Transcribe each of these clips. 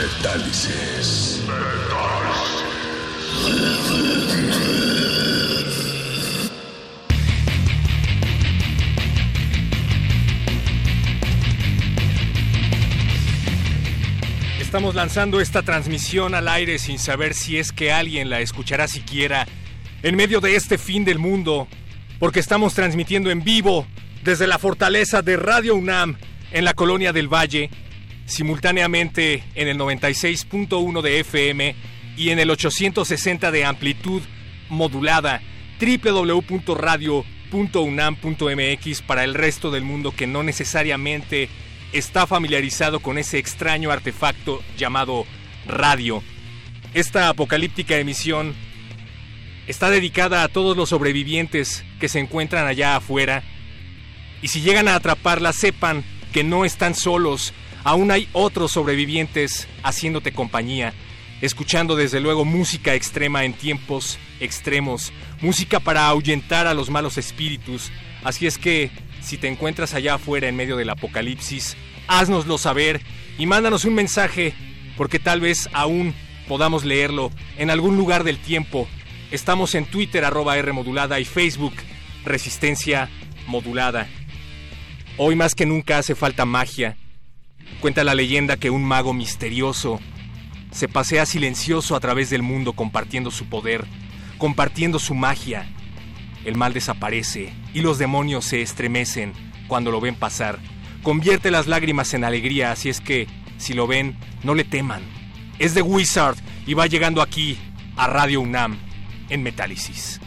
Metálisis. Estamos lanzando esta transmisión al aire sin saber si es que alguien la escuchará siquiera en medio de este fin del mundo, porque estamos transmitiendo en vivo desde la fortaleza de Radio UNAM en la colonia del Valle, simultáneamente en el 96.1 de FM y en el 860 de amplitud modulada www.radio.unam.mx para el resto del mundo que no necesariamente está familiarizado con ese extraño artefacto llamado radio. Esta apocalíptica emisión está dedicada a todos los sobrevivientes que se encuentran allá afuera y si llegan a atraparla sepan que no están solos, aún hay otros sobrevivientes haciéndote compañía, escuchando desde luego música extrema en tiempos extremos, música para ahuyentar a los malos espíritus, así es que si te encuentras allá afuera en medio del apocalipsis, haznoslo saber y mándanos un mensaje, porque tal vez aún podamos leerlo en algún lugar del tiempo. Estamos en Twitter arroba R modulada y Facebook Resistencia Modulada. Hoy más que nunca hace falta magia. Cuenta la leyenda que un mago misterioso se pasea silencioso a través del mundo compartiendo su poder, compartiendo su magia. El mal desaparece y los demonios se estremecen cuando lo ven pasar. Convierte las lágrimas en alegría, así es que, si lo ven, no le teman. Es de Wizard y va llegando aquí, a Radio UNAM, en Metálisis.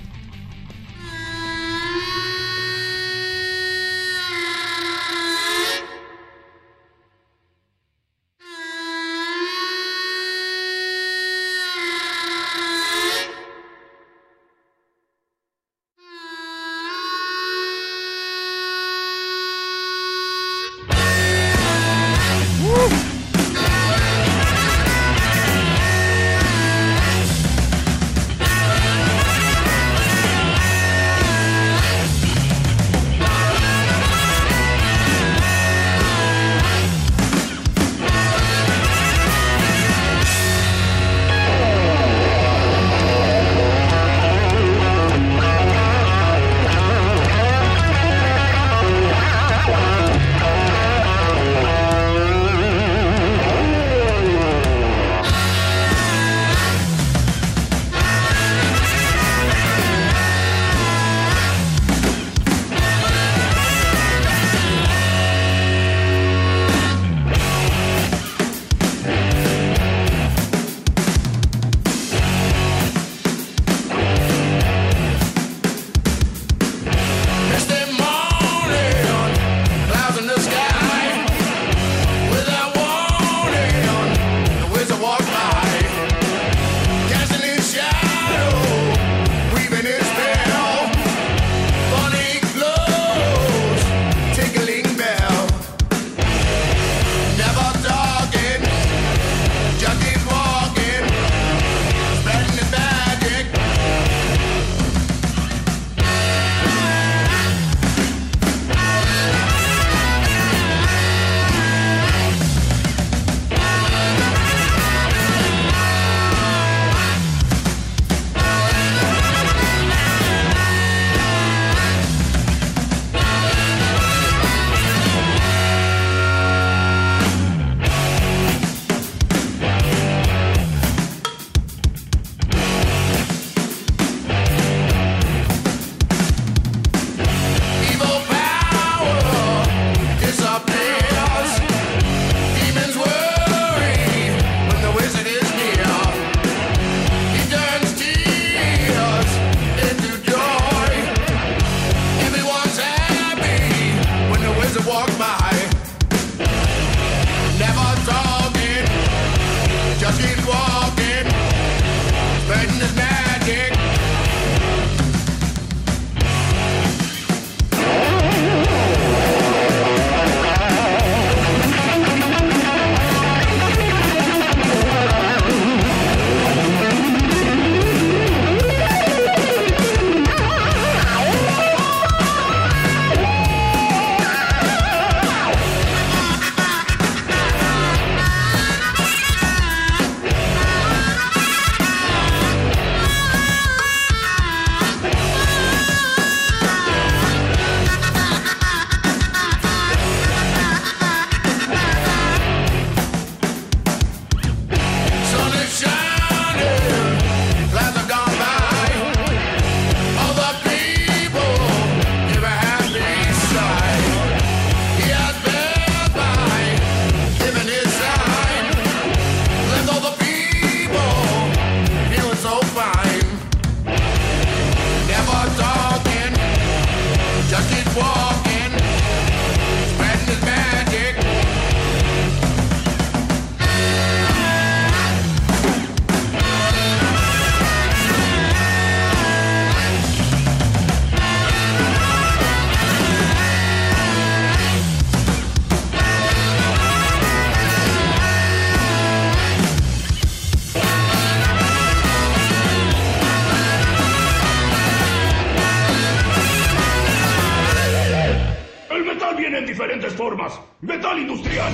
Formas. Metal industrial.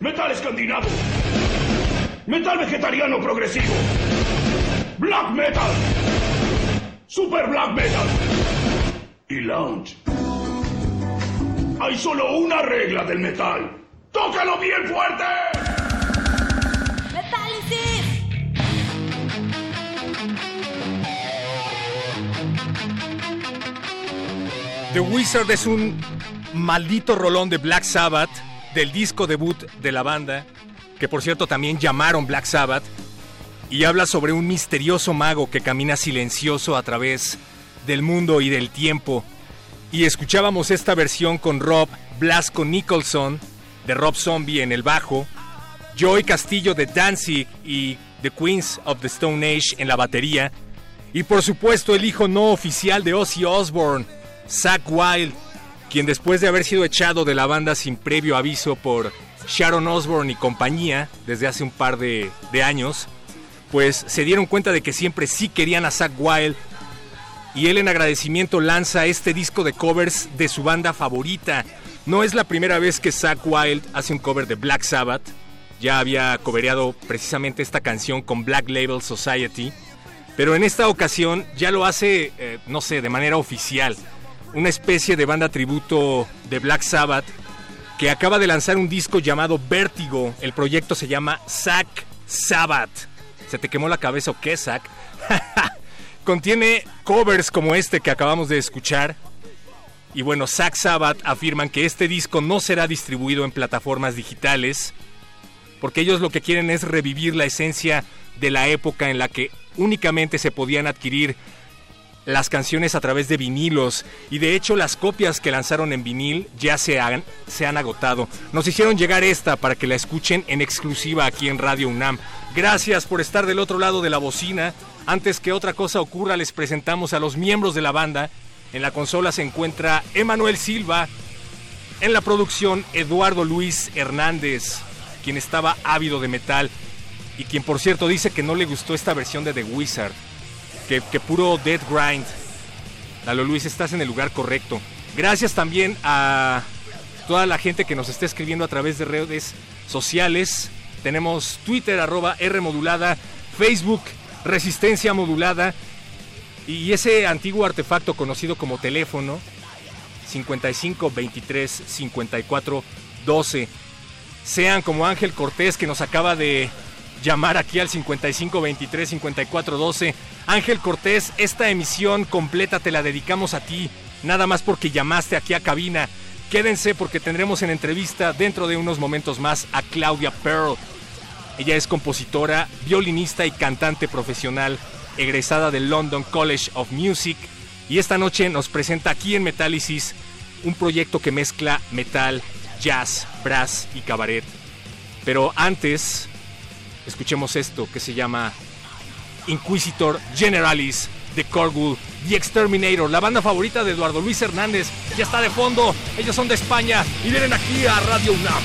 Metal escandinavo. Metal vegetariano progresivo. Black metal. Super black metal. Y lounge. Hay solo una regla del metal. ¡Tócalo bien fuerte! ¡Metálisis! The Wizard es un maldito rolón de Black Sabbath, del disco debut de la banda, que por cierto también llamaron Black Sabbath, y habla sobre un misterioso mago que camina silencioso a través del mundo y del tiempo. Y escuchábamos esta versión con Rob Blasco Nicholson, de Rob Zombie en el bajo, Joy Castillo de Danzig y The Queens of the Stone Age en la batería, y por supuesto el hijo no oficial de Ozzy Osbourne, Zach Wild, quien después de haber sido echado de la banda sin previo aviso por Sharon Osbourne y compañía desde hace un par de, años, pues se dieron cuenta de que siempre sí querían a Zach Wild y él en agradecimiento lanza este disco de covers de su banda favorita. No es la primera vez que Zach Wild hace un cover de Black Sabbath, ya había covereado precisamente esta canción con Black Label Society, pero en esta ocasión ya lo hace, eh, no sé, de manera oficial una especie de banda tributo de Black Sabbath que acaba de lanzar un disco llamado Vértigo. El proyecto se llama Zack Sabbath. ¿Se te quemó la cabeza o qué, Zack? Contiene covers como este que acabamos de escuchar. Y bueno, Zack Sabbath afirman que este disco no será distribuido en plataformas digitales porque ellos lo que quieren es revivir la esencia de la época en la que únicamente se podían adquirir las canciones a través de vinilos y de hecho las copias que lanzaron en vinil ya se han, se han agotado. Nos hicieron llegar esta para que la escuchen en exclusiva aquí en Radio UNAM. Gracias por estar del otro lado de la bocina. Antes que otra cosa ocurra les presentamos a los miembros de la banda. En la consola se encuentra Emanuel Silva. En la producción Eduardo Luis Hernández, quien estaba ávido de metal y quien por cierto dice que no le gustó esta versión de The Wizard que, puro Dead Grind. Lalo Luis, estás en el lugar correcto. Gracias también a toda la gente que nos está escribiendo a través de redes sociales. Tenemos Twitter, arroba R modulada, Facebook, Resistencia modulada. Y ese antiguo artefacto conocido como teléfono, 55 23 54 12. Sean como Ángel Cortés que nos acaba de llamar aquí al 55 23 54 12 Ángel Cortés, esta emisión completa te la dedicamos a ti, nada más porque llamaste aquí a cabina. Quédense porque tendremos en entrevista dentro de unos momentos más a Claudia Pearl. Ella es compositora, violinista y cantante profesional, egresada del London College of Music, y esta noche nos presenta aquí en Metálisis un proyecto que mezcla metal, jazz, brass y cabaret. Pero antes, escuchemos esto que se llama Inquisitor Generalis de Corgul, The Exterminator, la banda favorita de Eduardo Luis Hernández, ya está de fondo. Ellos son de España y vienen aquí a Radio UNAM.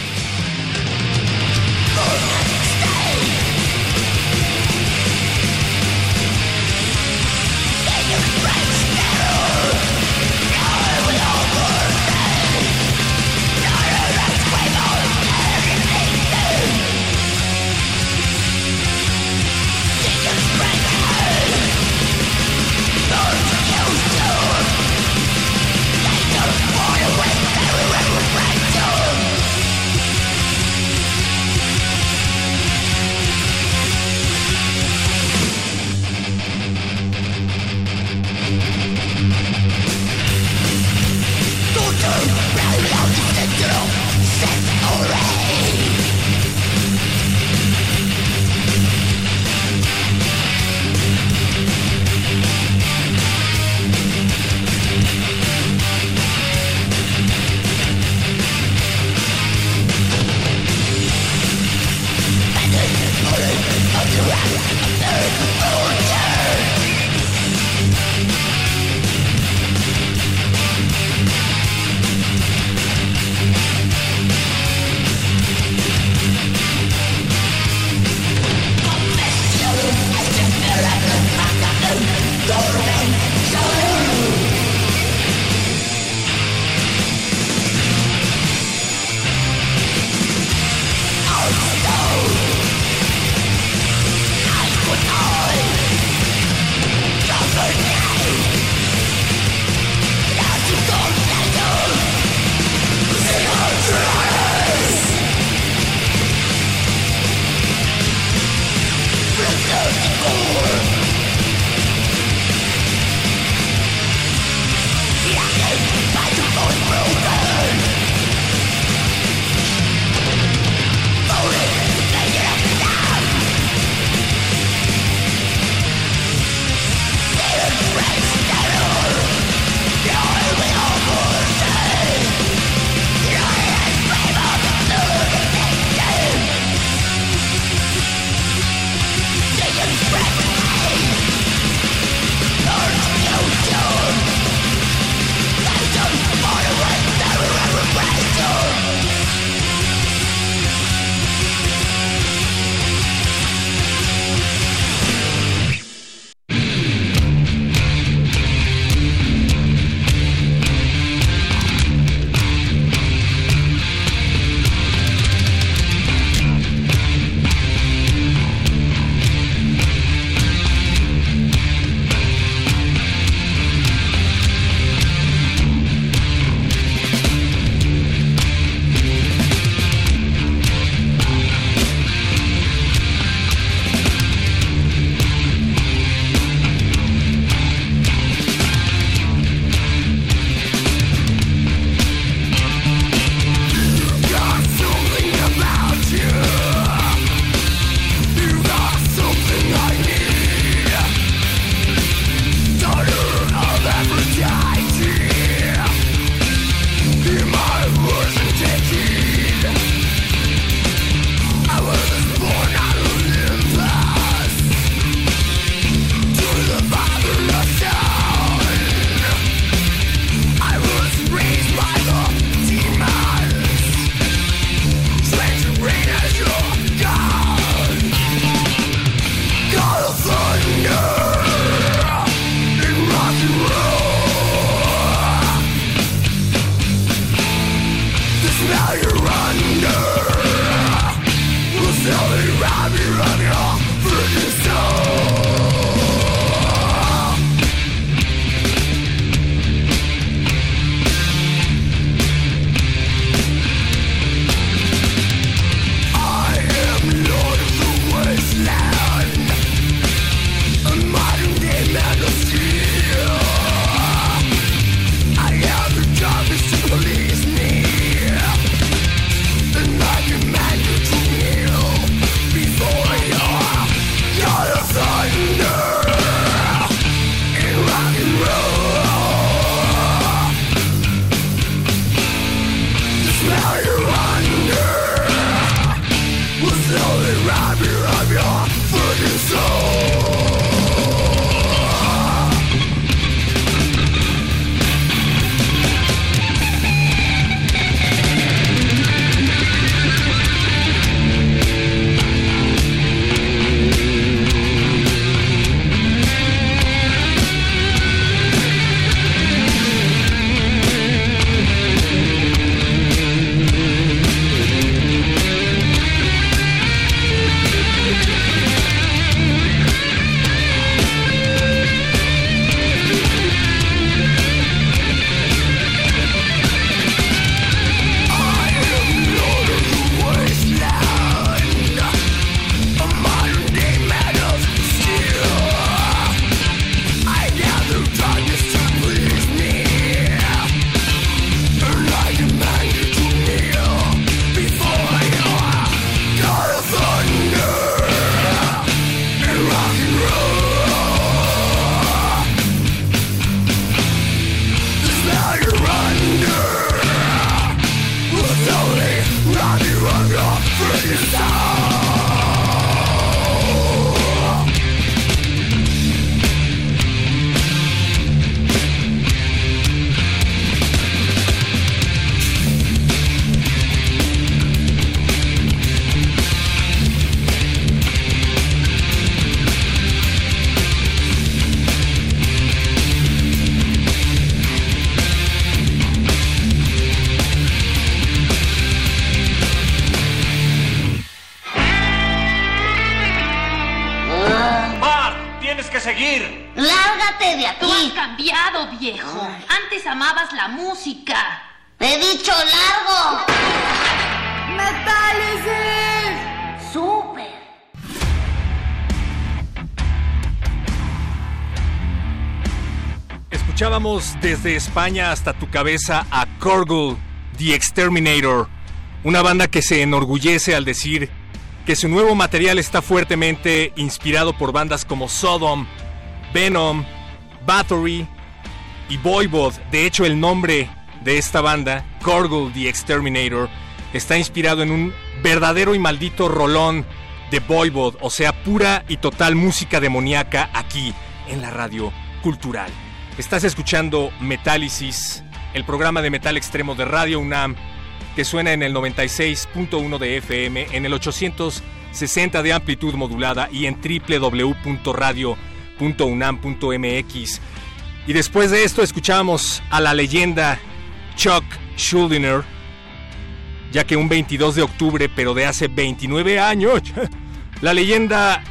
Escuchábamos desde España hasta tu cabeza a Korgul, The Exterminator, una banda que se enorgullece al decir que su nuevo material está fuertemente inspirado por bandas como Sodom, Venom, Bathory y Voivod. De hecho, el nombre de esta banda, Korgul The Exterminator, está inspirado en un verdadero y maldito rolón de Voivod, o sea, pura y total música demoníaca aquí en la radio cultural. Estás escuchando Metálisis, el programa de metal extremo de Radio UNAM, que suena en el 96.1 de FM, en el 860 de amplitud modulada y en www.radio.unam.mx. Y después de esto escuchamos a la leyenda Chuck Schuldiner, ya que un 22 de octubre, pero de hace 29 años, la leyenda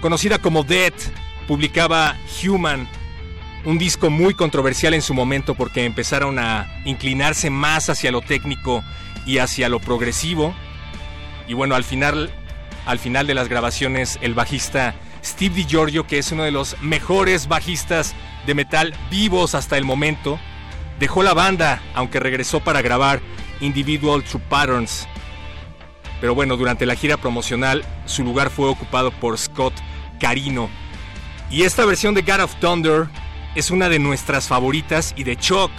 conocida como Dead publicaba Human, un disco muy controversial en su momento porque empezaron a inclinarse más hacia lo técnico y hacia lo progresivo. Y bueno, al final, al final de las grabaciones, el bajista Steve DiGiorgio, que es uno de los mejores bajistas de metal vivos hasta el momento, dejó la banda, aunque regresó para grabar Individual True Patterns. Pero bueno, durante la gira promocional, su lugar fue ocupado por Scott Carino. Y esta versión de God of Thunder es una de nuestras favoritas y de Chuck.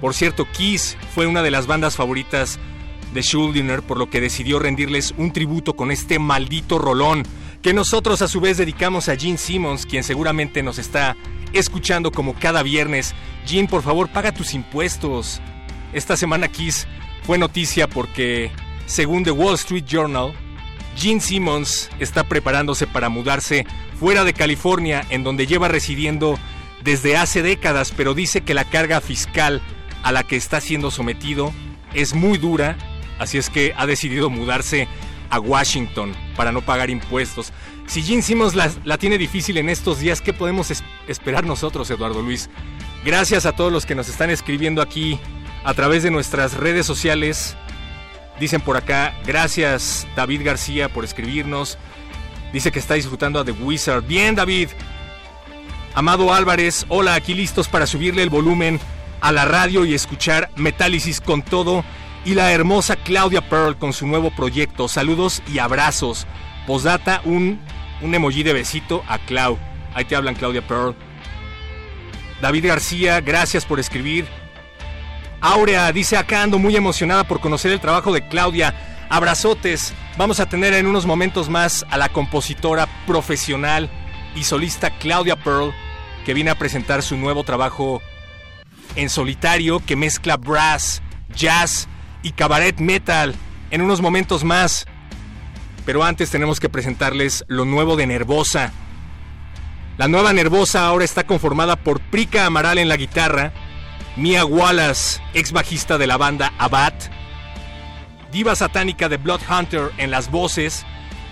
Por cierto, Kiss fue una de las bandas favoritas de Schuldiner, por lo que decidió rendirles un tributo con este maldito rolón que nosotros a su vez dedicamos a Gene Simmons, quien seguramente nos está escuchando como cada viernes. Gene, por favor, paga tus impuestos. Esta semana Kiss fue noticia porque, según The Wall Street Journal, Gene Simmons está preparándose para mudarse fuera de California, en donde lleva residiendo desde hace décadas, pero dice que la carga fiscal a la que está siendo sometido es muy dura, así es que ha decidido mudarse a Washington para no pagar impuestos. Si Gene Simmons la, tiene difícil en estos días, ¿qué podemos es- esperar nosotros, Eduardo Luis? Gracias a todos los que nos están escribiendo aquí a través de nuestras redes sociales. Dicen por acá, gracias David García por escribirnos. Dice que está disfrutando a The Wizard. Bien, David. Amado Álvarez, hola, aquí listos para subirle el volumen a la radio y escuchar Metálisis con todo. Y la hermosa Claudia Pearl con su nuevo proyecto. Saludos y abrazos. Posdata, un, un emoji de besito a Clau. Ahí te hablan Claudia Pearl. David García, gracias por escribir. Aurea dice acá ando muy emocionada por conocer el trabajo de Claudia. Abrazotes. Vamos a tener en unos momentos más a la compositora profesional y solista Claudia Pearl, que viene a presentar su nuevo trabajo en solitario que mezcla brass, jazz y cabaret metal en unos momentos más. Pero antes tenemos que presentarles lo nuevo de Nervosa. La nueva Nervosa ahora está conformada por Prika Amaral en la guitarra, Mia Wallace, ex bajista de la banda Abad, Diva Satánica de Bloodhunter en las voces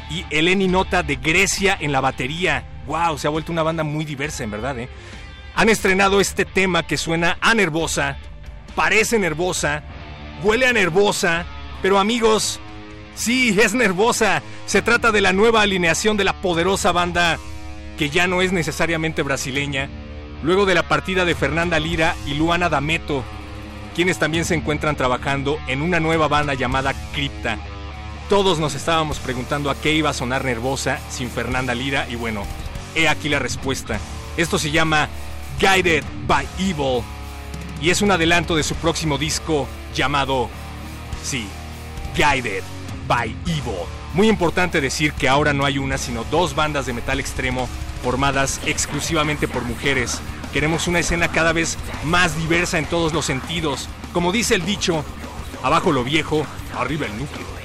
y Eleni Nota de Grecia en la batería. ¡Wow! Se ha vuelto una banda muy diversa, en verdad, ¿eh? Han estrenado este tema que suena a nervosa, parece nervosa, huele a nervosa, pero amigos, sí, es nervosa. Se trata de la nueva alineación de la poderosa banda que ya no es necesariamente brasileña, luego de la partida de Fernanda Lira y Luana D'Ameto, quienes también se encuentran trabajando en una nueva banda llamada Cripta. Todos nos estábamos preguntando a qué iba a sonar Nervosa sin Fernanda Lira y bueno, he aquí la respuesta. Esto se llama Guided by Evil y es un adelanto de su próximo disco llamado, sí, Guided by Evil. Muy importante decir que ahora no hay una, sino dos bandas de metal extremo formadas exclusivamente por mujeres. Queremos una escena cada vez más diversa en todos los sentidos. Como dice el dicho, abajo lo viejo, arriba el núcleo.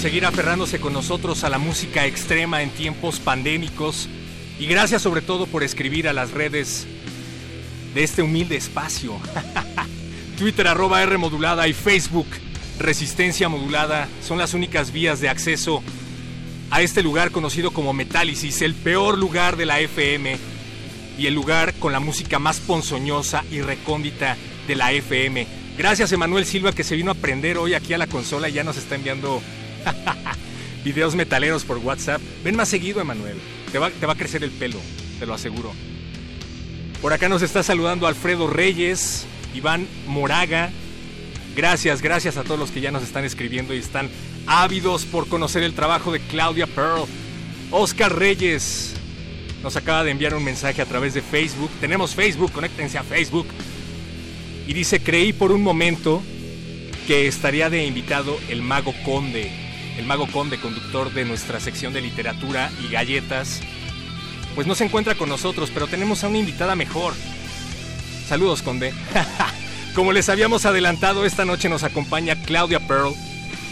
Seguir aferrándose con nosotros a la música extrema en tiempos pandémicos y gracias sobre todo por escribir a las redes de este humilde espacio. Twitter arroba y Facebook Resistencia modulada son las únicas vías de acceso a este lugar conocido como Metálisis, el peor lugar de la FM y el lugar con la música más ponzoñosa y recóndita de la FM. Gracias Emanuel Silva que se vino a aprender hoy aquí a la consola y ya nos está enviando videos metaleros por WhatsApp. Ven más seguido Emanuel, te va, te va a crecer el pelo, te lo aseguro. Por acá nos está saludando Alfredo Reyes, Iván Moraga. Gracias, gracias a todos los que ya nos están escribiendo y están ávidos por conocer el trabajo de Claudia Pearl. Oscar Reyes nos acaba de enviar un mensaje a través de Facebook. Tenemos Facebook, conéctense a Facebook. Y dice, creí por un momento que estaría de invitado el mago conde, el mago conde, conductor de nuestra sección de literatura y galletas. Pues no se encuentra con nosotros, pero tenemos a una invitada mejor. Saludos, conde. Como les habíamos adelantado, esta noche nos acompaña Claudia Pearl,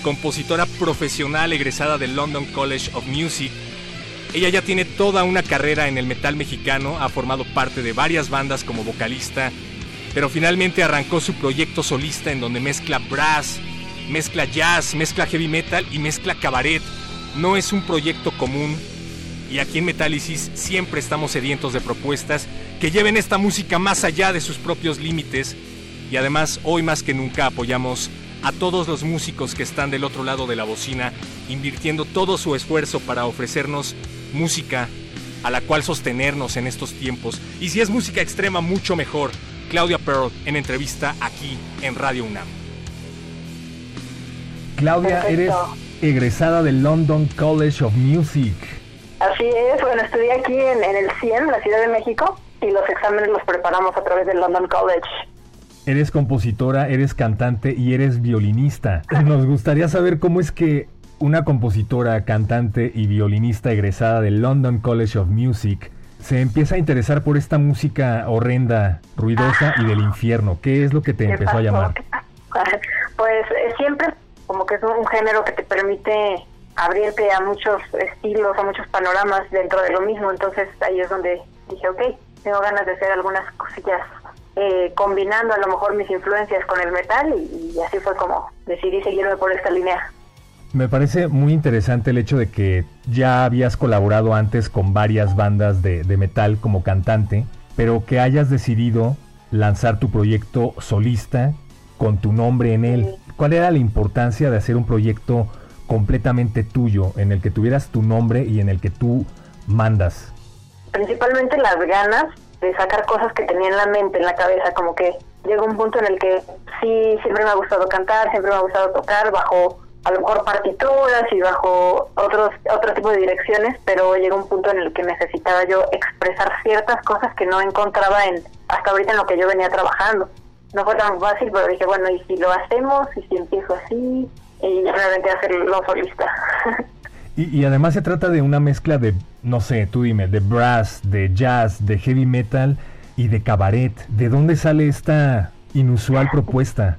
compositora profesional egresada del London College of Music. Ella ya tiene toda una carrera en el metal mexicano, ha formado parte de varias bandas como vocalista pero finalmente arrancó su proyecto solista en donde mezcla brass, mezcla jazz, mezcla heavy metal y mezcla cabaret. No es un proyecto común y aquí en Metálisis siempre estamos sedientos de propuestas que lleven esta música más allá de sus propios límites y además hoy más que nunca apoyamos a todos los músicos que están del otro lado de la bocina invirtiendo todo su esfuerzo para ofrecernos música a la cual sostenernos en estos tiempos y si es música extrema mucho mejor Claudia Pearl en entrevista aquí en Radio UNAM. Claudia, eres egresada del London College of Music. Así es, bueno, estudié aquí en, el CIEM, la Ciudad de México, y los exámenes los preparamos a través del London College. Eres compositora, eres cantante y eres violinista. Nos gustaría saber cómo es que una compositora, cantante y violinista egresada del London College of Music se empieza a interesar por esta música horrenda, ruidosa y del infierno. ¿Qué es lo que te empezó a llamar? Pues eh, siempre como que es un género que te permite abrirte a muchos estilos, a muchos panoramas dentro de lo mismo. Entonces ahí es donde dije, ok, tengo ganas de hacer algunas cosillas eh, combinando a lo mejor mis influencias con el metal y, y así fue como decidí seguirme por esta línea. Me parece muy interesante el hecho de que ya habías colaborado antes con varias bandas de, metal como cantante, pero que hayas decidido lanzar tu proyecto solista con tu nombre en él. ¿Cuál era la importancia de hacer un proyecto completamente tuyo, en el que tuvieras tu nombre y en el que tú mandas? Principalmente las ganas de sacar cosas que tenía en la mente, en la cabeza, como que llegó un punto en el que sí, siempre me ha gustado cantar, siempre me ha gustado tocar bajo a lo mejor partituras y bajo otros otro tipo de direcciones, pero llegó un punto en el que necesitaba yo expresar ciertas cosas que no encontraba en hasta ahorita en lo que yo venía trabajando. No fue tan fácil, pero dije, bueno, ¿y si lo hacemos? ¿Y si empiezo así? Y realmente hacerlo solista. y, y además se trata de una mezcla de, no sé, tú dime, de brass, de jazz, de heavy metal y de cabaret. ¿De dónde sale esta inusual propuesta?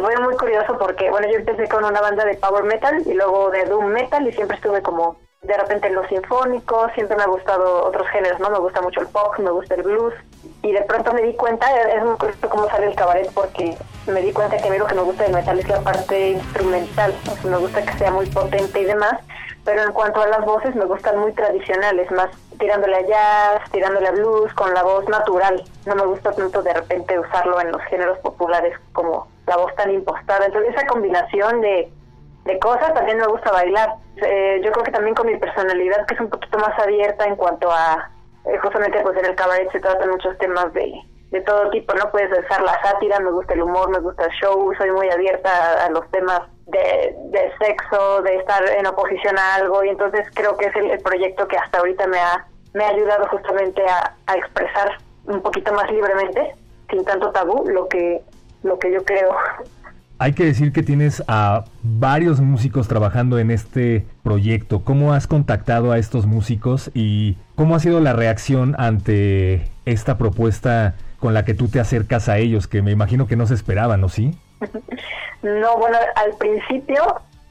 fue muy curioso porque, bueno, yo empecé con una banda de power metal y luego de doom metal y siempre estuve como de repente en los sinfónicos, siempre me ha gustado otros géneros, ¿no? Me gusta mucho el pop, me gusta el blues y de pronto me di cuenta, es muy curioso cómo sale el cabaret porque me di cuenta que a mí lo que me gusta del metal es la parte instrumental, o sea, me gusta que sea muy potente y demás, pero en cuanto a las voces me gustan muy tradicionales, más tirándole a jazz, tirándole a blues, con la voz natural. No me gusta tanto de repente usarlo en los géneros populares como la voz tan impostada. Entonces esa combinación de, de cosas también me gusta bailar. Eh, yo creo que también con mi personalidad que es un poquito más abierta en cuanto a, eh, justamente pues en el cabaret se tratan muchos temas de, de todo tipo, ¿no? Puedes usar la sátira, me gusta el humor, me gusta el show, soy muy abierta a, los temas de, de, sexo, de estar en oposición a algo y entonces creo que es el, proyecto que hasta ahorita me ha, me ha ayudado justamente a, a expresar un poquito más libremente, sin tanto tabú, lo que lo que yo creo. Hay que decir que tienes a varios músicos trabajando en este proyecto. ¿Cómo has contactado a estos músicos y cómo ha sido la reacción ante esta propuesta con la que tú te acercas a ellos, que me imagino que no se esperaban, ¿no sí? no, bueno, al principio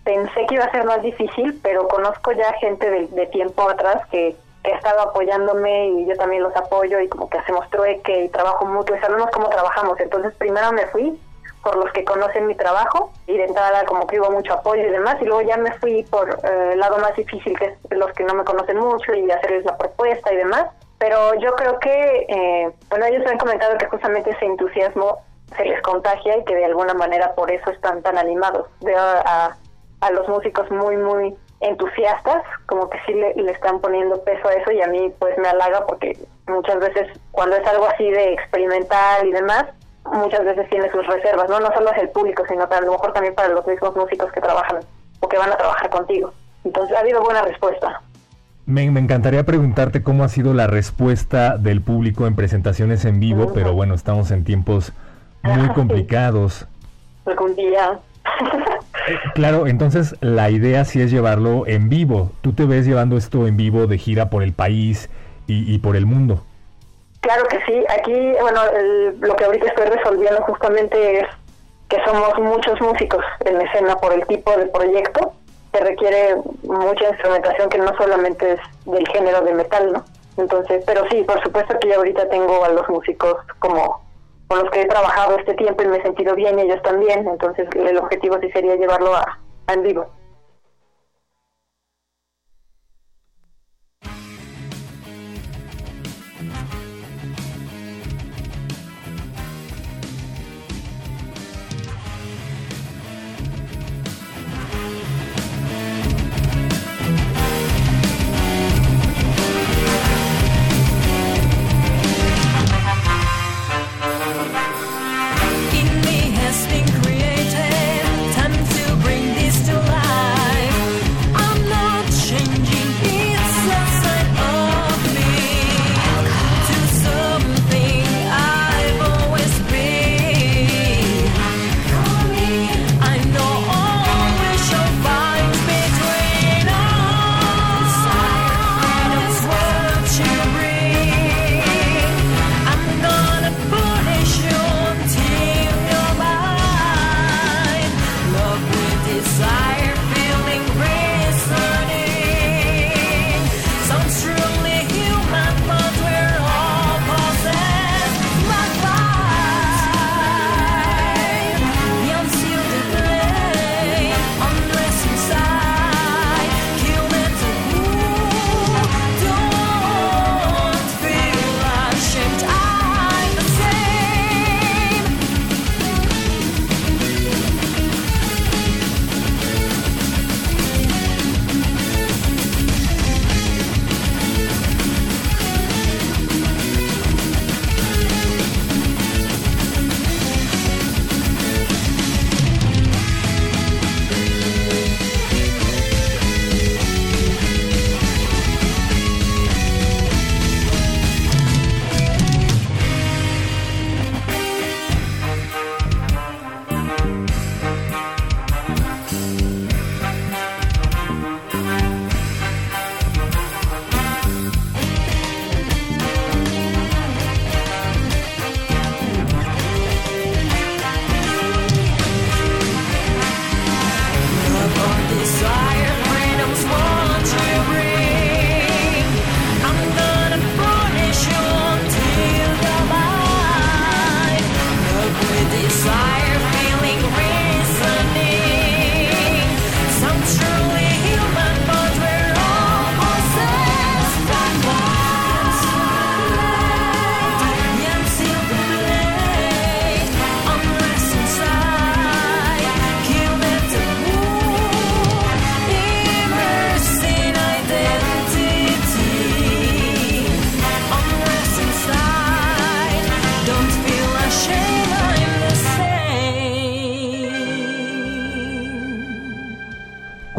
pensé que iba a ser más difícil, pero conozco ya gente de, tiempo atrás que, que, ha estado apoyándome y yo también los apoyo y como que hacemos trueque y trabajo mutuo y sabemos cómo trabajamos. Entonces primero me fui por los que conocen mi trabajo y de entrada como que hubo mucho apoyo y demás y luego ya me fui por eh, el lado más difícil que es los que no me conocen mucho y hacerles la propuesta y demás. Pero yo creo que eh, bueno ellos han comentado que justamente ese entusiasmo se les contagia y que de alguna manera por eso están tan animados. Veo a, a los músicos muy muy entusiastas como que sí le, le están poniendo peso a eso y a mí pues me halaga porque muchas veces cuando es algo así de experimental y demás muchas veces tiene sus reservas, ¿no? No solo es el público, sino para, a lo mejor también para los mismos músicos que trabajan o que van a trabajar contigo. Entonces ha habido buena respuesta. Me, encantaría preguntarte cómo ha sido la respuesta del público en presentaciones en vivo, pero bueno, estamos en tiempos muy complicados. Algún día. Eh, claro, entonces la idea sí es llevarlo en vivo. Tú te ves llevando esto en vivo de gira por el país y por el mundo. Claro que sí. Aquí, bueno, lo que ahorita estoy resolviendo justamente es que somos muchos músicos en escena por el tipo de proyecto que requiere mucha instrumentación que no solamente es del género de metal, ¿no? Entonces, pero sí, por supuesto que yo ahorita tengo a los músicos como con los que he trabajado este tiempo y me he sentido bien, ellos también, entonces el objetivo sí sería llevarlo a en vivo.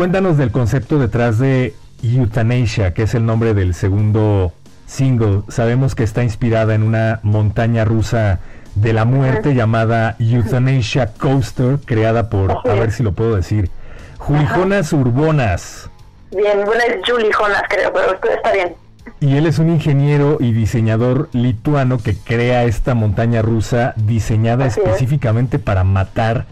Cuéntanos del concepto detrás de Euthanasia, que es el nombre del segundo single. Sabemos que está inspirada en una montaña rusa de la muerte llamada Euthanasia Coaster, creada por, a ver si lo puedo decir, Julijonas Urbonas. Bien, bueno, es Julie Jonas, creo, pero está bien. Y él es un ingeniero y diseñador lituano que crea esta montaña rusa diseñada específicamente para matar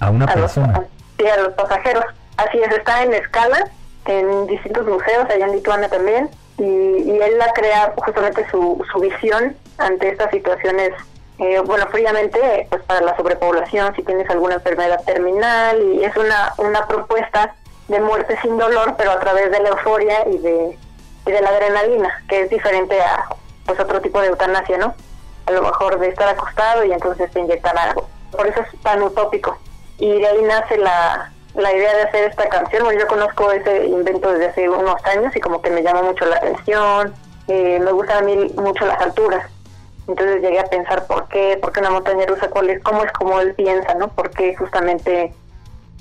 a una persona. sí, a los pasajeros. Así es, está en escala en distintos museos, allá en Lituania también, y, él la crea justamente su, su visión ante estas situaciones, eh, bueno, fríamente, pues para la sobrepoblación, si tienes alguna enfermedad terminal, y es una, una propuesta de muerte sin dolor, pero a través de la euforia y de, y de la adrenalina, que es diferente a pues otro tipo de eutanasia, ¿no? A lo mejor de estar acostado y entonces te inyectan algo. Por eso es tan utópico. Y de ahí nace la, la idea de hacer esta canción. Bueno, yo conozco ese invento desde hace unos años y como que me llama mucho la atención. Eh, me gustan a mí mucho las alturas. Entonces llegué a pensar por qué, por qué una montaña rusa, cuál es, cómo es como él piensa, ¿no? Por qué justamente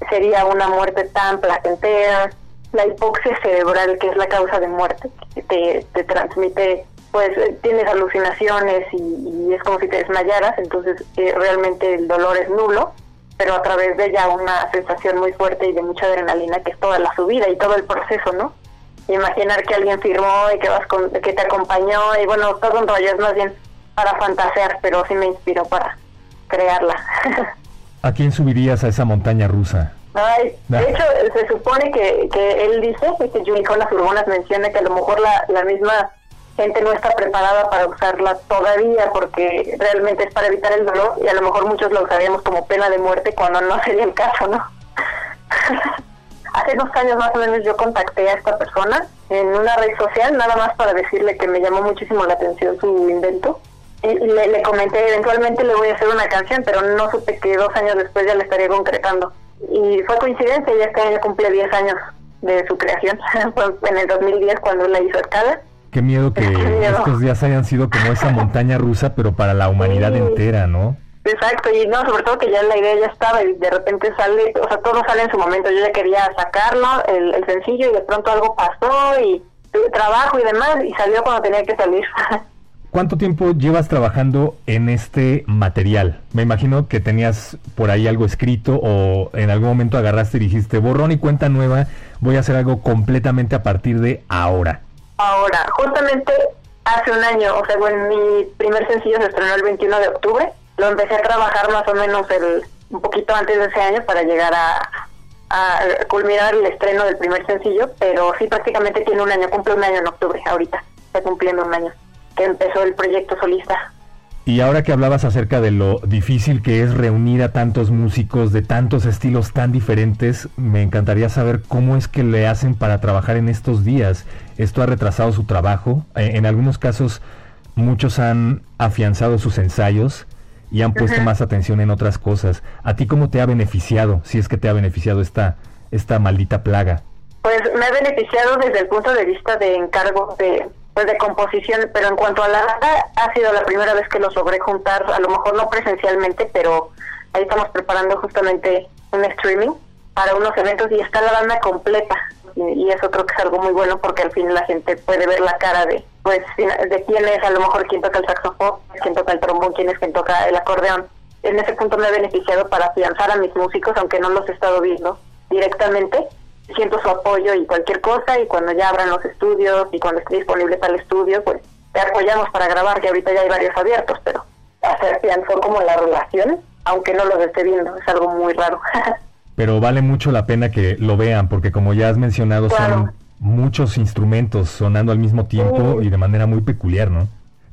sería una muerte tan placentera. La hipoxia cerebral, que es la causa de muerte, te, te transmite, pues tienes alucinaciones y, es como si te desmayaras, entonces eh, realmente el dolor es nulo pero a través de ya una sensación muy fuerte y de mucha adrenalina que es toda la subida y todo el proceso, ¿no? Imaginar que alguien firmó y que vas con, que te acompañó y bueno, todo un rollo es más bien para fantasear, pero sí me inspiró para crearla. ¿A quién subirías a esa montaña rusa? Ay, de hecho, se supone que, que él dice, que Julie las Urbonas menciona que a lo mejor la, la misma gente no está preparada para usarla todavía porque realmente es para evitar el dolor y a lo mejor muchos lo usaríamos como pena de muerte cuando no sería el caso, ¿no? Hace dos años más o menos yo contacté a esta persona en una red social nada más para decirle que me llamó muchísimo la atención su invento. Y le, comenté eventualmente le voy a hacer una canción pero no supe que dos años después ya le estaría concretando. Y fue coincidencia ya este año cumple 10 años de su creación en el 2010 cuando la hizo escala Qué miedo que estos días hayan sido como esa montaña rusa, pero para la humanidad entera, ¿no? Exacto, y no, sobre todo que ya la idea ya estaba y de repente sale, o sea, todo sale en su momento. Yo ya quería sacarlo, el, el sencillo, y de pronto algo pasó y tuve trabajo y demás, y salió cuando tenía que salir. ¿Cuánto tiempo llevas trabajando en este material? Me imagino que tenías por ahí algo escrito o en algún momento agarraste y dijiste, borrón y cuenta nueva, voy a hacer algo completamente a partir de ahora. Ahora, justamente hace un año, o sea, bueno, mi primer sencillo se estrenó el 21 de octubre. Lo empecé a trabajar más o menos el, un poquito antes de ese año para llegar a, a culminar el estreno del primer sencillo, pero sí prácticamente tiene un año, cumple un año en octubre, ahorita, está cumpliendo un año, que empezó el proyecto solista. Y ahora que hablabas acerca de lo difícil que es reunir a tantos músicos de tantos estilos tan diferentes, me encantaría saber cómo es que le hacen para trabajar en estos días. Esto ha retrasado su trabajo. Eh, en algunos casos, muchos han afianzado sus ensayos y han puesto más atención en otras cosas. ¿A ti cómo te ha beneficiado, si es que te ha beneficiado esta, esta maldita plaga? Pues me ha beneficiado desde el punto de vista de encargo de pues de composición, pero en cuanto a la banda, ha sido la primera vez que lo logré juntar, a lo mejor no presencialmente, pero ahí estamos preparando justamente un streaming para unos eventos y está la banda completa. Y, eso creo que es algo muy bueno porque al fin la gente puede ver la cara de pues de quién es a lo mejor quién toca el saxofón, quién toca el trombón, quién es quien toca el acordeón. En ese punto me he beneficiado para afianzar a mis músicos, aunque no los he estado viendo directamente, siento su apoyo y cualquier cosa y cuando ya abran los estudios y cuando esté disponible para el estudio, pues te apoyamos para grabar, que ahorita ya hay varios abiertos, pero hacer pienso como la relación, aunque no los esté viendo, es algo muy raro. pero vale mucho la pena que lo vean, porque como ya has mencionado, son muchos instrumentos sonando al mismo tiempo y de manera muy peculiar, ¿no?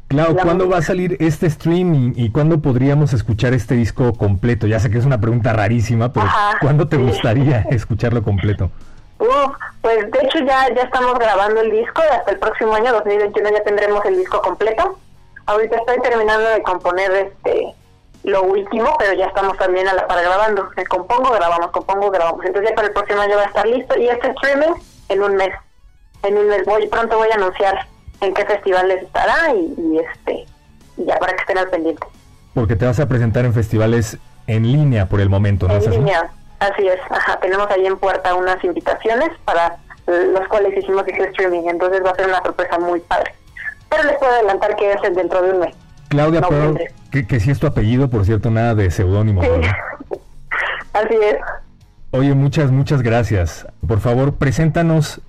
Clau, ¿cuándo va a salir este streaming y cuándo podríamos escuchar este disco completo? Ya sé que es una pregunta rarísima, pero ¿cuándo te gustaría escucharlo completo? Uf, pues de hecho ya, ya estamos grabando el disco, hasta el próximo año 2021 ya tendremos el disco completo. Ahorita estoy terminando de componer este lo último, pero ya estamos también a la para grabando. Me compongo, grabamos, compongo, grabamos. Entonces ya para el próximo año va a estar listo y este streaming en un mes. En un mes voy, pronto voy a anunciar en qué festivales estará y, este ya para que estén al pendiente. Porque te vas a presentar en festivales en línea por el momento, ¿no? En línea, así es. Ajá, tenemos ahí en puerta unas invitaciones para los cuales hicimos ese streaming, entonces va a ser una sorpresa muy padre. Pero les puedo adelantar que es dentro de un mes. Claudia, Que, que sí es tu apellido, por cierto, nada de seudónimo. Sí. Así es. Oye, muchas, muchas gracias. Por favor, preséntanos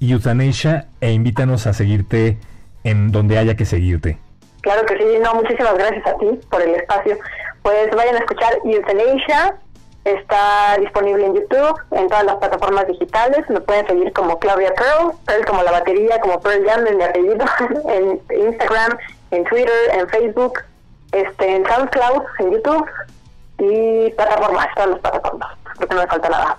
Euthanasia e invítanos a seguirte en donde haya que seguirte. Claro que sí, no, muchísimas gracias a ti por el espacio. Pues vayan a escuchar Euthanasia, está disponible en YouTube, en todas las plataformas digitales, me pueden seguir como Claudia Pearl, Pearl como la batería, como Pearl Jam en mi apellido, en Instagram, en Twitter, en Facebook, este, en SoundCloud, en YouTube y plataformas, todas las plataformas, porque no me falta nada.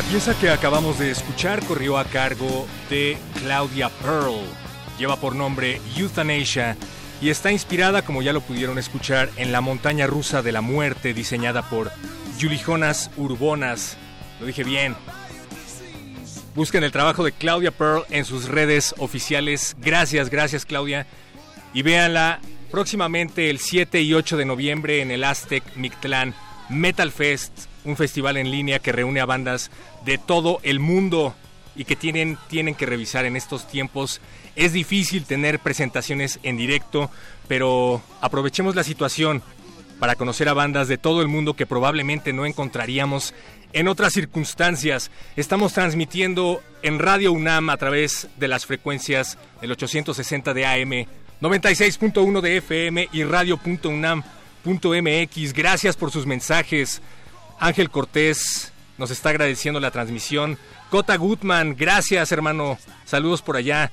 La pieza que acabamos de escuchar corrió a cargo de Claudia Pearl, lleva por nombre Euthanasia y está inspirada, como ya lo pudieron escuchar, en la montaña rusa de la muerte diseñada por Julijonas Urbonas. Lo dije bien. Busquen el trabajo de Claudia Pearl en sus redes oficiales. Gracias, gracias Claudia. Y véanla próximamente el 7 y 8 de noviembre en el Aztec Mictlán Metal Fest, un festival en línea que reúne a bandas de todo el mundo y que tienen, tienen que revisar en estos tiempos. Es difícil tener presentaciones en directo, pero aprovechemos la situación para conocer a bandas de todo el mundo que probablemente no encontraríamos en otras circunstancias. Estamos transmitiendo en Radio UNAM a través de las frecuencias del 860 de AM, 96.1 de FM y radio.unam.mx. Gracias por sus mensajes. Ángel Cortés nos está agradeciendo la transmisión. Cota Gutman, gracias hermano. Saludos por allá.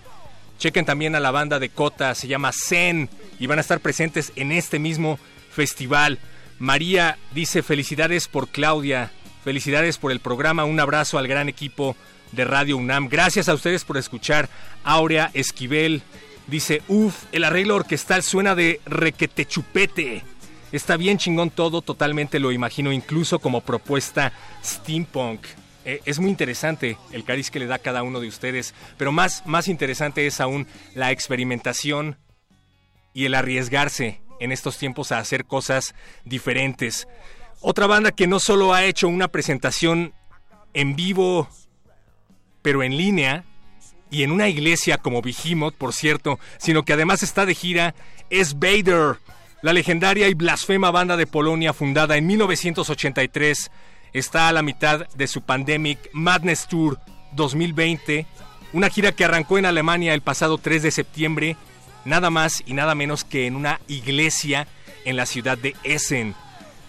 Chequen también a la banda de Cota, se llama Zen y van a estar presentes en este mismo festival. María dice felicidades por Claudia, felicidades por el programa, un abrazo al gran equipo de Radio UNAM. Gracias a ustedes por escuchar. Aurea Esquivel dice, uff, el arreglo orquestal suena de requetechupete. Está bien chingón todo, totalmente lo imagino, incluso como propuesta steampunk. Eh, es muy interesante el cariz que le da cada uno de ustedes, pero más, más interesante es aún la experimentación y el arriesgarse en estos tiempos a hacer cosas diferentes. Otra banda que no solo ha hecho una presentación en vivo, pero en línea, y en una iglesia como Behemoth, por cierto, sino que además está de gira, es Vader, la legendaria y blasfema banda de Polonia fundada en 1983 está a la mitad de su Pandemic Madness Tour 2020, una gira que arrancó en Alemania el pasado 3 de septiembre, nada más y nada menos que en una iglesia en la ciudad de Essen.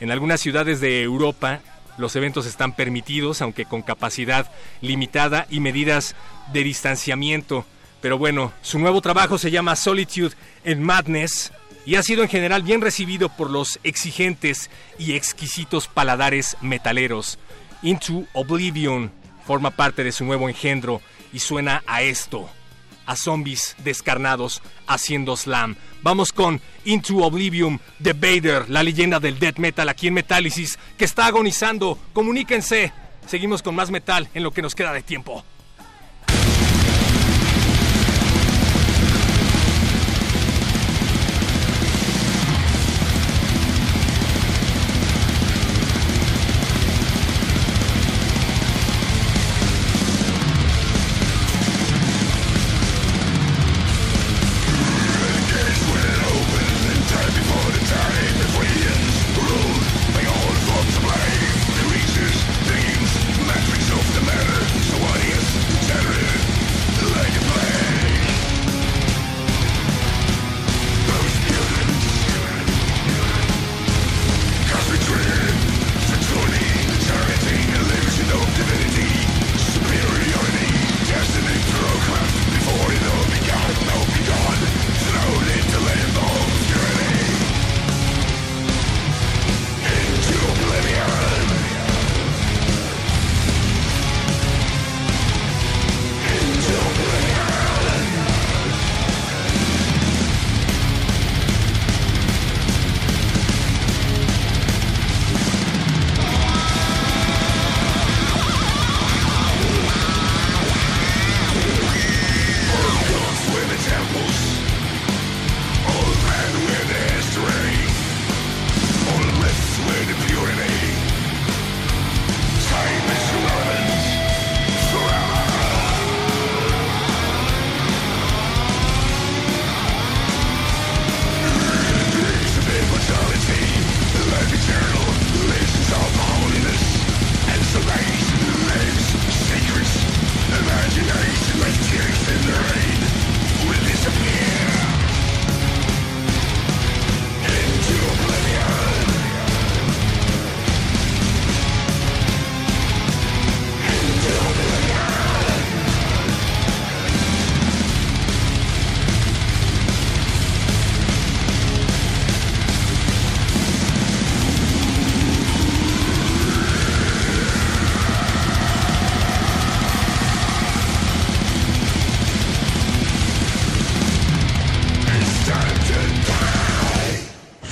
En algunas ciudades de Europa los eventos están permitidos, aunque con capacidad limitada y medidas de distanciamiento. Pero bueno, su nuevo trabajo se llama Solitude and Madness y ha sido en general bien recibido por los exigentes y exquisitos paladares metaleros. Into Oblivion forma parte de su nuevo engendro y suena a esto, a zombies descarnados haciendo slam. Vamos con Into Oblivion de Vader, la leyenda del death metal aquí en Metálisis, que está agonizando. Comuníquense. Seguimos con más metal en lo que nos queda de tiempo.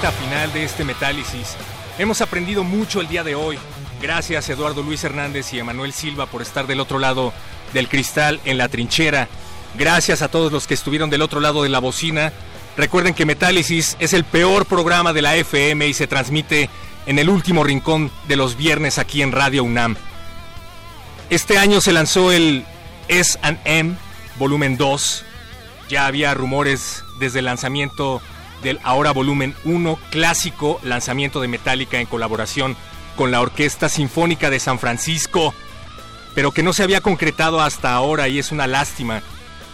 Final de este Metálisis. Hemos aprendido mucho el día de hoy. Gracias Eduardo Luis Hernández y Emanuel Silva por estar del otro lado del cristal en la trinchera. Gracias a todos los que estuvieron del otro lado de la bocina. Recuerden que Metálisis es el peor programa de la FM y se transmite en el último rincón de los viernes aquí en Radio UNAM. Este año se lanzó el S&M volumen 2. Ya había rumores desde el lanzamiento del ahora volumen 1 clásico lanzamiento de Metallica en colaboración con la Orquesta Sinfónica de San Francisco, pero que no se había concretado hasta ahora y es una lástima,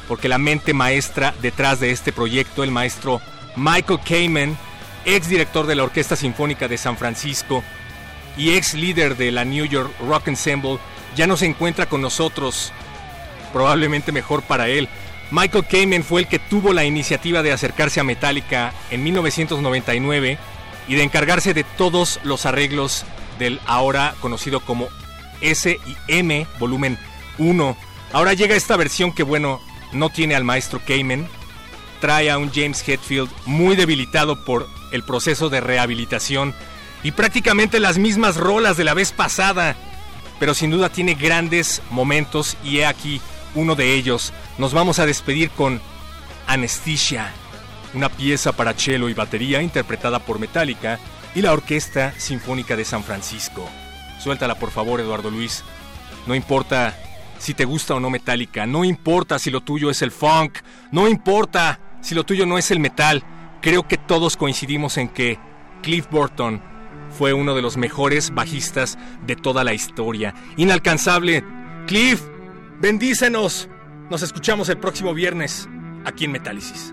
porque la mente maestra detrás de este proyecto, el maestro Michael Kamen, ex director de la Orquesta Sinfónica de San Francisco y ex líder de la New York Rock Ensemble, ya no se encuentra con nosotros, probablemente mejor para él. Michael Kamen fue el que tuvo la iniciativa de acercarse a Metallica en 1999 y de encargarse de todos los arreglos del ahora conocido como S M volumen 1. Ahora llega esta versión que bueno, no tiene al maestro Kamen, trae a un James Hetfield muy debilitado por el proceso de rehabilitación y prácticamente las mismas rolas de la vez pasada, pero sin duda tiene grandes momentos y he aquí uno de ellos. Nos vamos a despedir con Anesthesia, una pieza para cello y batería interpretada por Metallica y la Orquesta Sinfónica de San Francisco. Suéltala por favor, Eduardo Luis. No importa si te gusta o no Metallica, no importa si lo tuyo es el funk, no importa si lo tuyo no es el metal. Creo que todos coincidimos en que Cliff Burton fue uno de los mejores bajistas de toda la historia. Inalcanzable. Cliff, bendícenos. Nos escuchamos el próximo viernes aquí en Metálisis.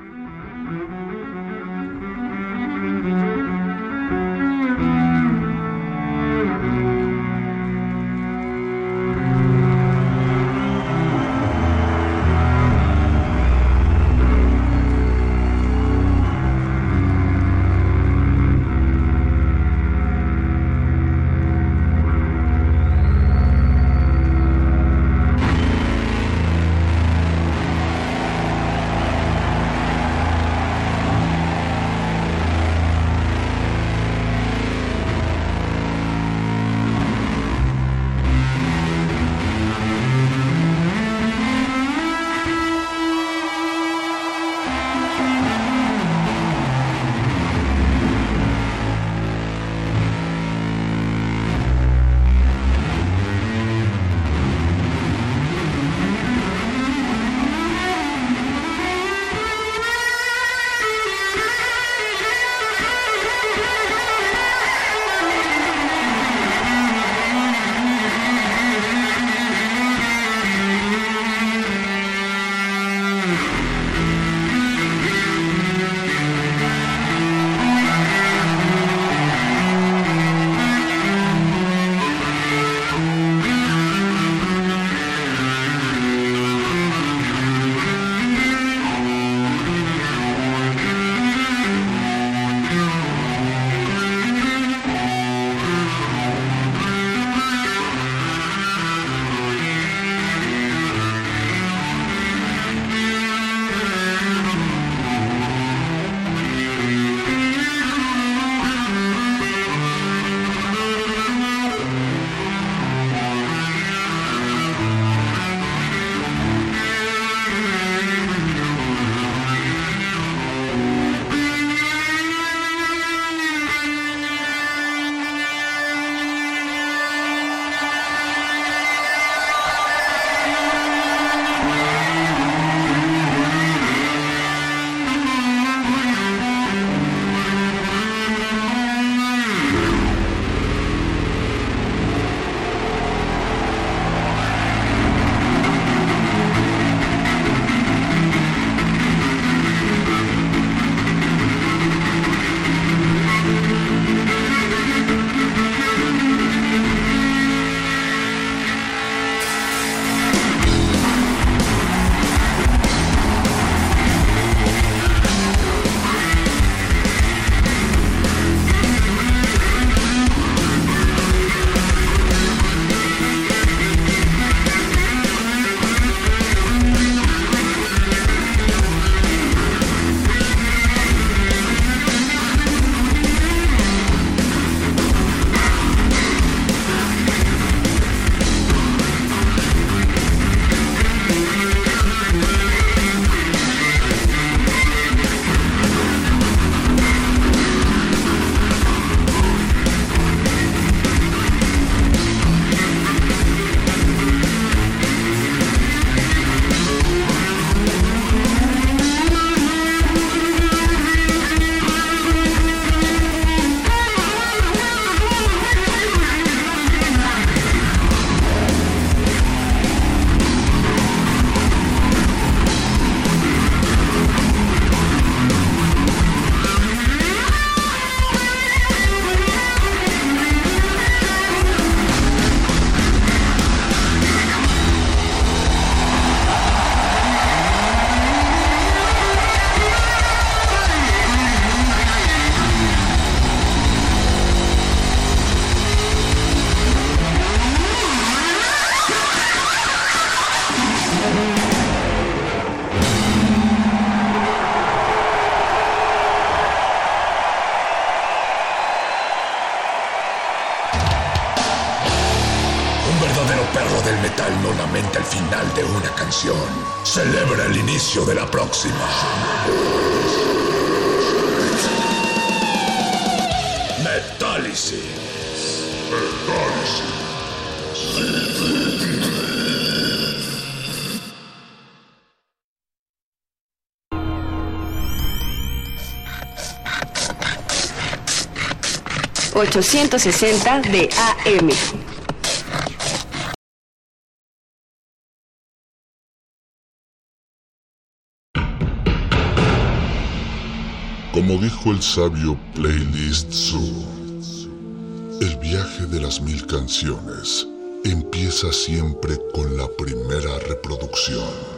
...860 de AM. Como dijo el sabio Playlist Zoo, el viaje de las mil canciones empieza siempre con la primera reproducción.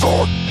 thought.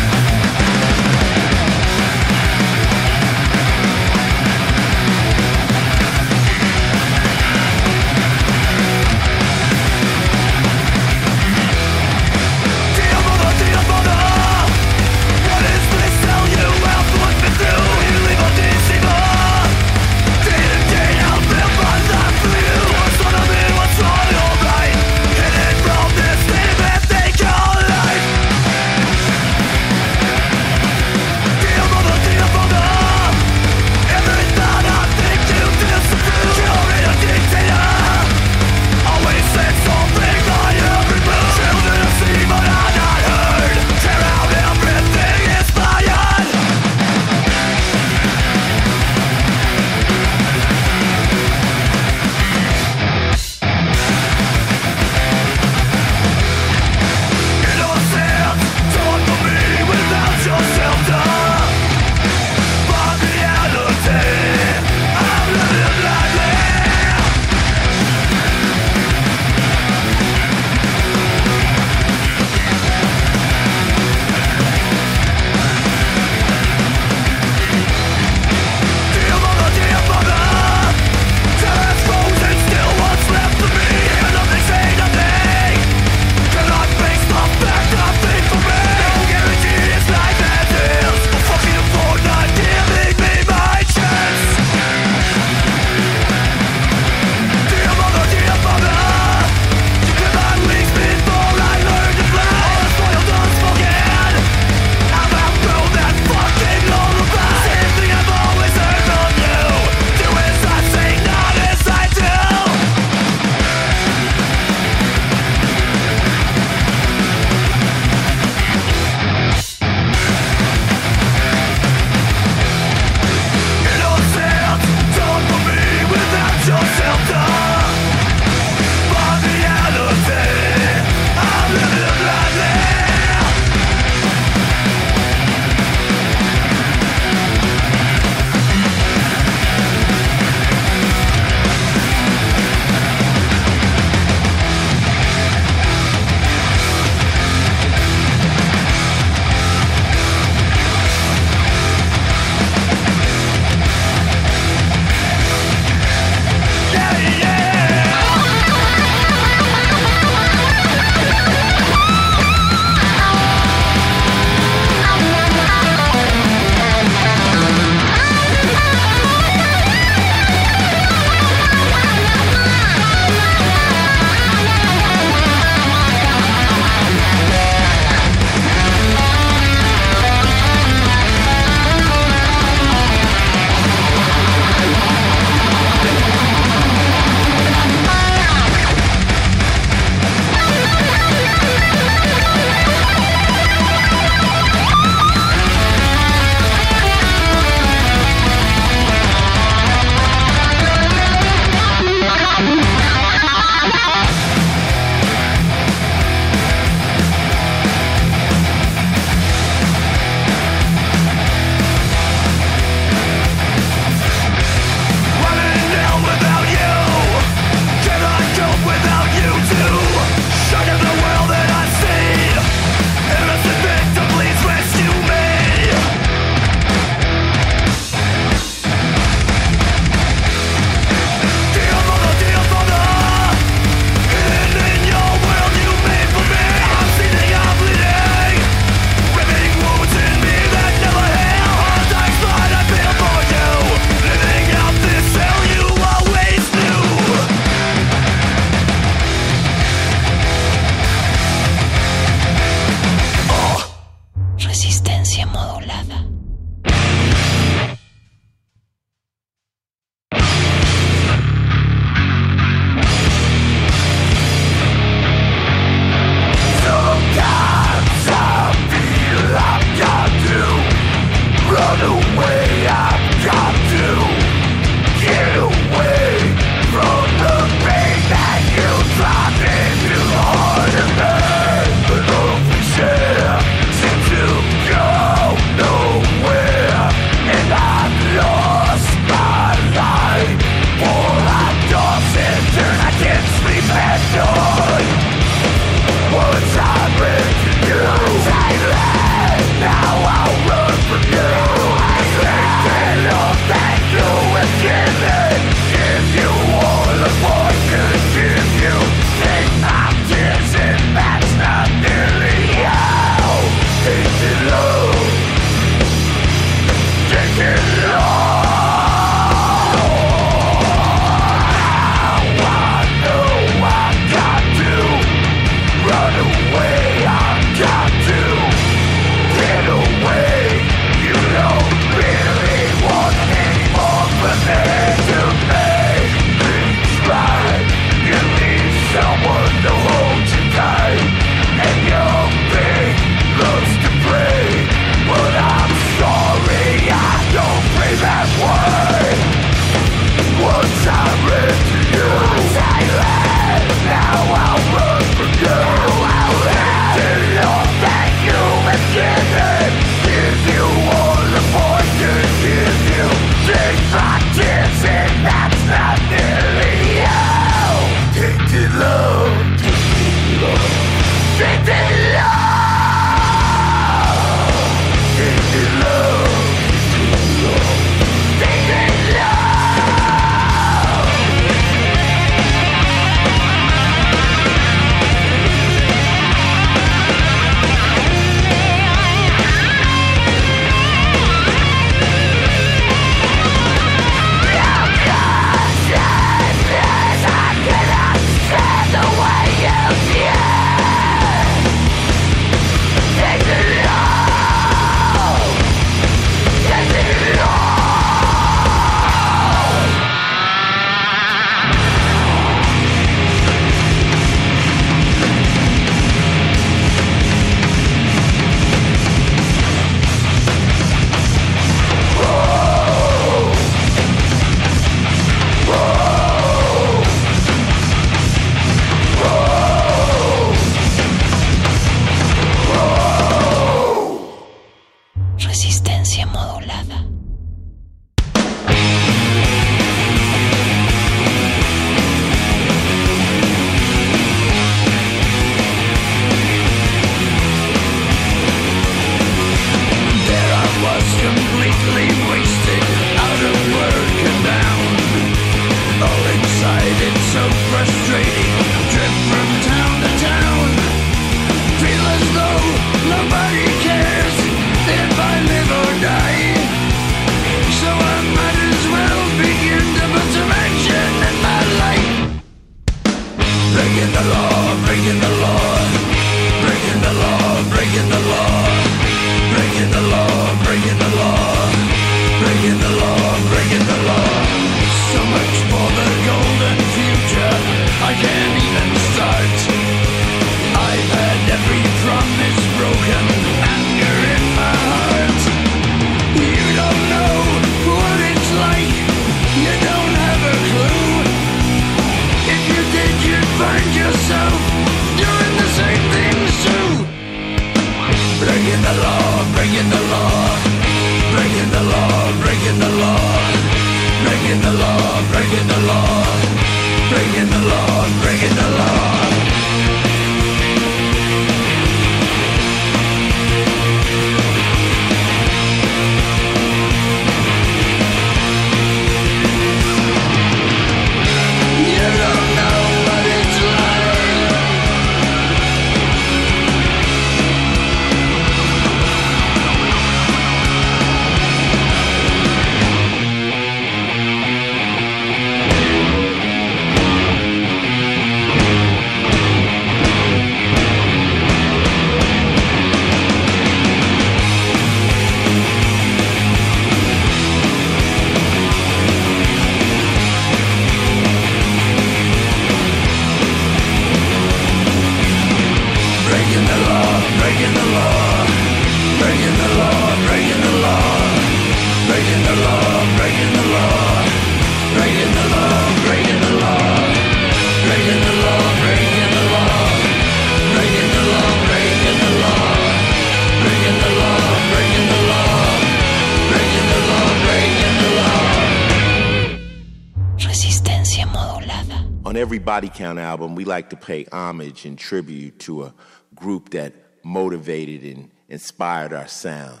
Body Count album, we like to pay homage and tribute to a group that motivated and inspired our sound.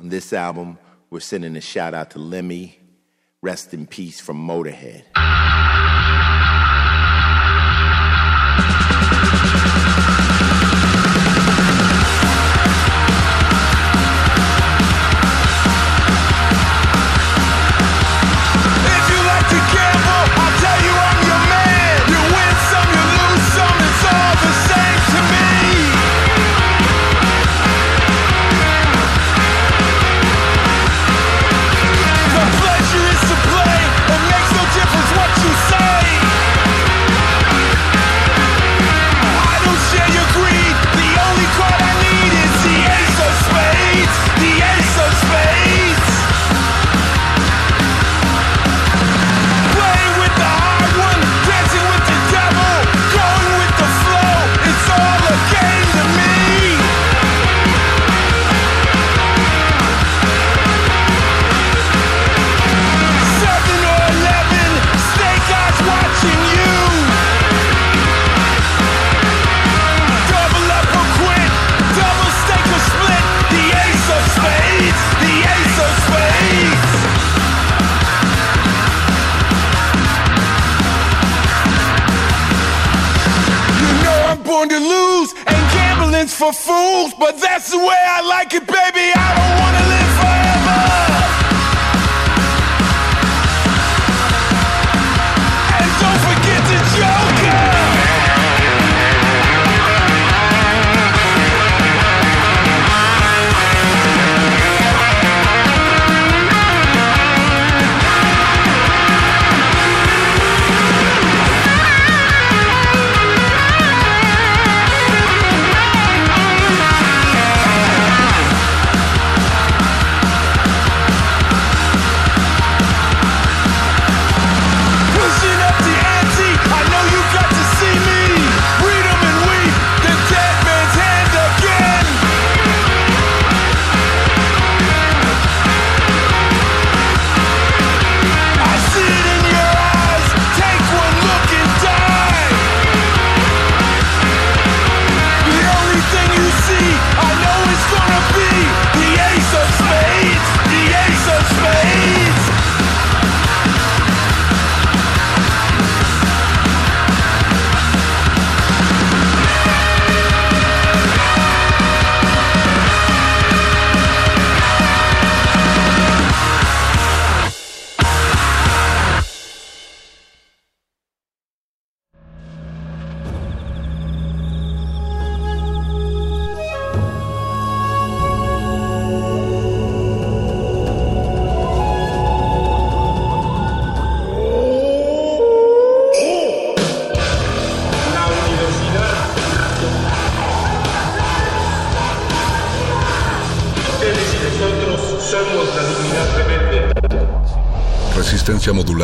On this album, we're sending a shout out to Lemmy, Rest in Peace from Motorhead.